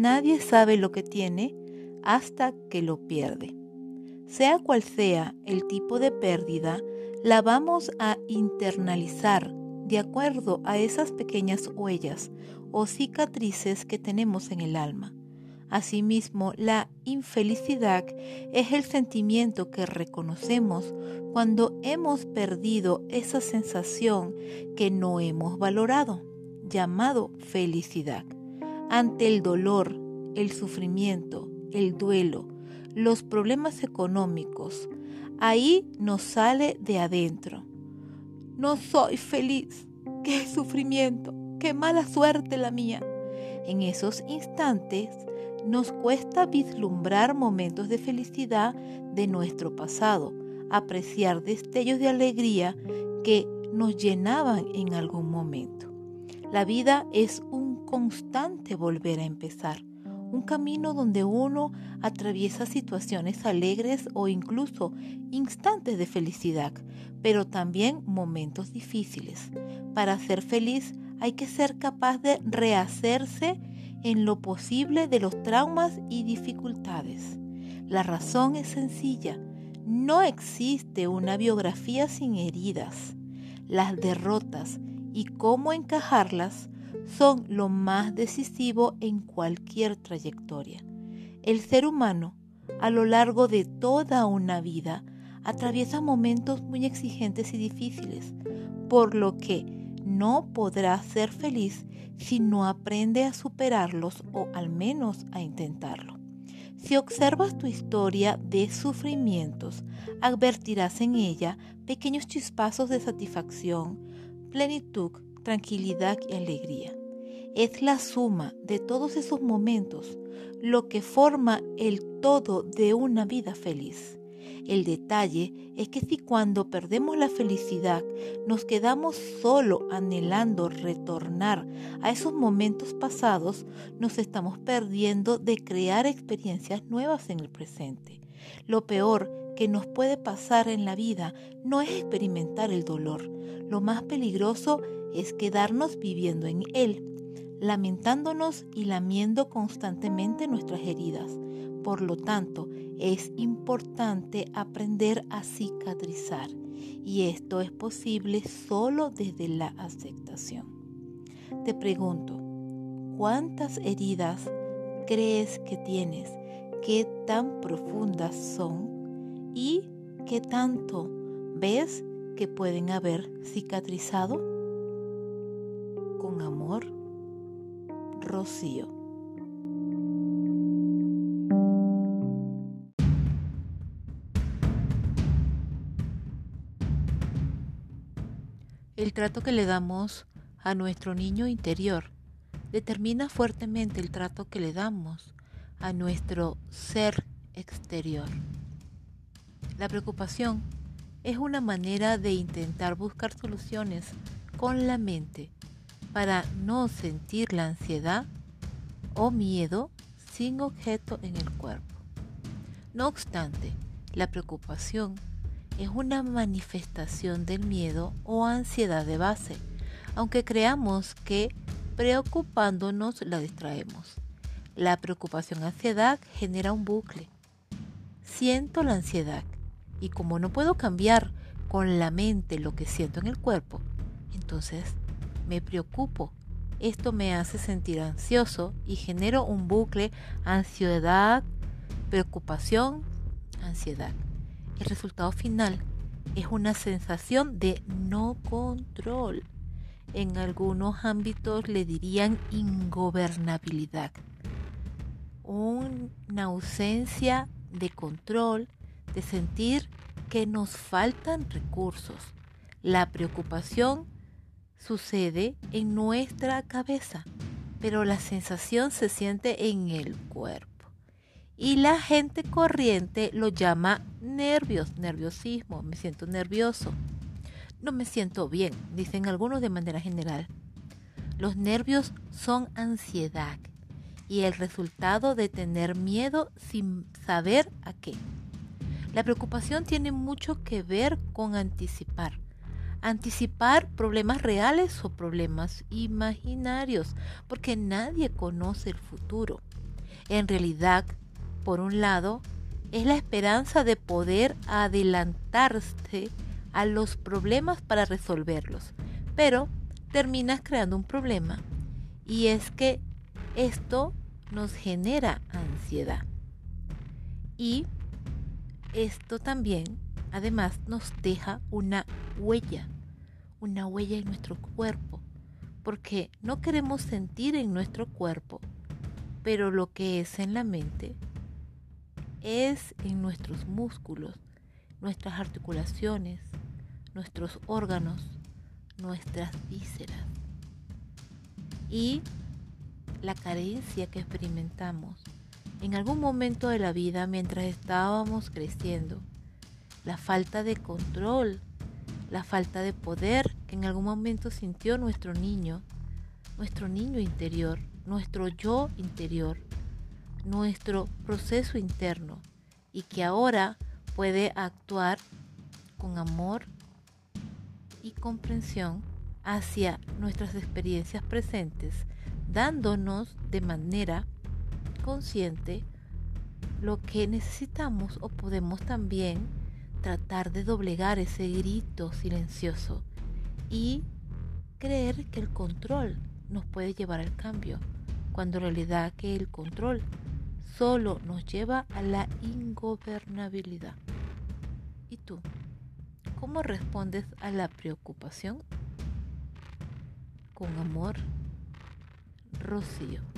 nadie sabe lo que tiene hasta que lo pierde. Sea cual sea el tipo de pérdida, la vamos a internalizar de acuerdo a esas pequeñas huellas o cicatrices que tenemos en el alma. Asimismo, la infelicidad es el sentimiento que reconocemos cuando hemos perdido esa sensación que no hemos valorado, llamado felicidad. Ante el dolor, el sufrimiento, el duelo, los problemas económicos, ahí nos sale de adentro. No soy feliz. Qué sufrimiento, qué mala suerte la mía. En esos instantes nos cuesta vislumbrar momentos de felicidad de nuestro pasado, apreciar destellos de alegría que nos llenaban en algún momento. La vida es un constante volver a empezar, un camino donde uno atraviesa situaciones alegres o incluso instantes de felicidad, pero también momentos difíciles. Para ser feliz hay que ser capaz de rehacerse en lo posible de los traumas y dificultades. La razón es sencilla. No existe una biografía sin heridas. Las derrotas y cómo encajarlas son lo más decisivo en cualquier trayectoria. El ser humano, a lo largo de toda una vida, atraviesa momentos muy exigentes y difíciles, por lo que no podrá ser feliz si no aprende a superarlos o al menos a intentarlo. Si observas tu historia de sufrimientos, advertirás en ella pequeños chispazos de satisfacción, plenitud, tranquilidad y alegría. Es la suma de todos esos momentos lo que forma el todo de una vida feliz. El detalle es que si cuando perdemos la felicidad nos quedamos solo anhelando retornar a esos momentos pasados, nos estamos perdiendo de crear experiencias nuevas en el presente. Lo peor que nos puede pasar en la vida no es experimentar el dolor. Lo más peligroso es quedarnos viviendo en él, lamentándonos y lamiendo constantemente nuestras heridas. Por lo tanto, es importante aprender a cicatrizar y esto es posible solo desde la aceptación. Te pregunto, ¿cuántas heridas crees que tienes? ¿Qué tan profundas son? ¿Y qué tanto ves que pueden haber cicatrizado? Amor, Rocío. El trato que le damos a nuestro niño interior determina fuertemente el trato que le damos a nuestro ser exterior. La preocupación es una manera de intentar buscar soluciones con la mente para no sentir la ansiedad o miedo sin objeto en el cuerpo. No obstante, la preocupación es una manifestación del miedo o ansiedad de base, aunque creamos que preocupándonos la distraemos. La preocupación-ansiedad genera un bucle. Siento la ansiedad y como no puedo cambiar con la mente lo que siento en el cuerpo, entonces me preocupo. Esto me hace sentir ansioso y genero un bucle ansiedad, preocupación, ansiedad. El resultado final es una sensación de no control. En algunos ámbitos le dirían ingobernabilidad. Una ausencia de control, de sentir que nos faltan recursos. La preocupación sucede en nuestra cabeza, pero la sensación se siente en el cuerpo y la gente corriente lo llama nervios, nerviosismo, me siento nervioso. No me siento bien, dicen algunos de manera general. Los nervios son ansiedad y el resultado de tener miedo sin saber a qué. La preocupación tiene mucho que ver con anticipar. Anticipar problemas reales o problemas imaginarios, porque nadie conoce el futuro. En realidad, por un lado, es la esperanza de poder adelantarse a los problemas para resolverlos, pero terminas creando un problema y es que esto nos genera ansiedad. Y esto también, además, nos deja una huella, una huella en nuestro cuerpo, porque no queremos sentir en nuestro cuerpo, pero lo que es en la mente es en nuestros músculos, nuestras articulaciones, nuestros órganos, nuestras vísceras. Y la carencia que experimentamos en algún momento de la vida mientras estábamos creciendo, la falta de control, la falta de poder que en algún momento sintió nuestro niño, nuestro niño interior, nuestro yo interior, nuestro proceso interno y que ahora puede actuar con amor y comprensión hacia nuestras experiencias presentes, dándonos de manera consciente lo que necesitamos o podemos también tratar de doblegar ese grito silencioso y creer que el control nos puede llevar al cambio, cuando en realidad que el control solo nos lleva a la ingobernabilidad. ¿Y tú? ¿Cómo respondes a la preocupación? Con amor, Rocío.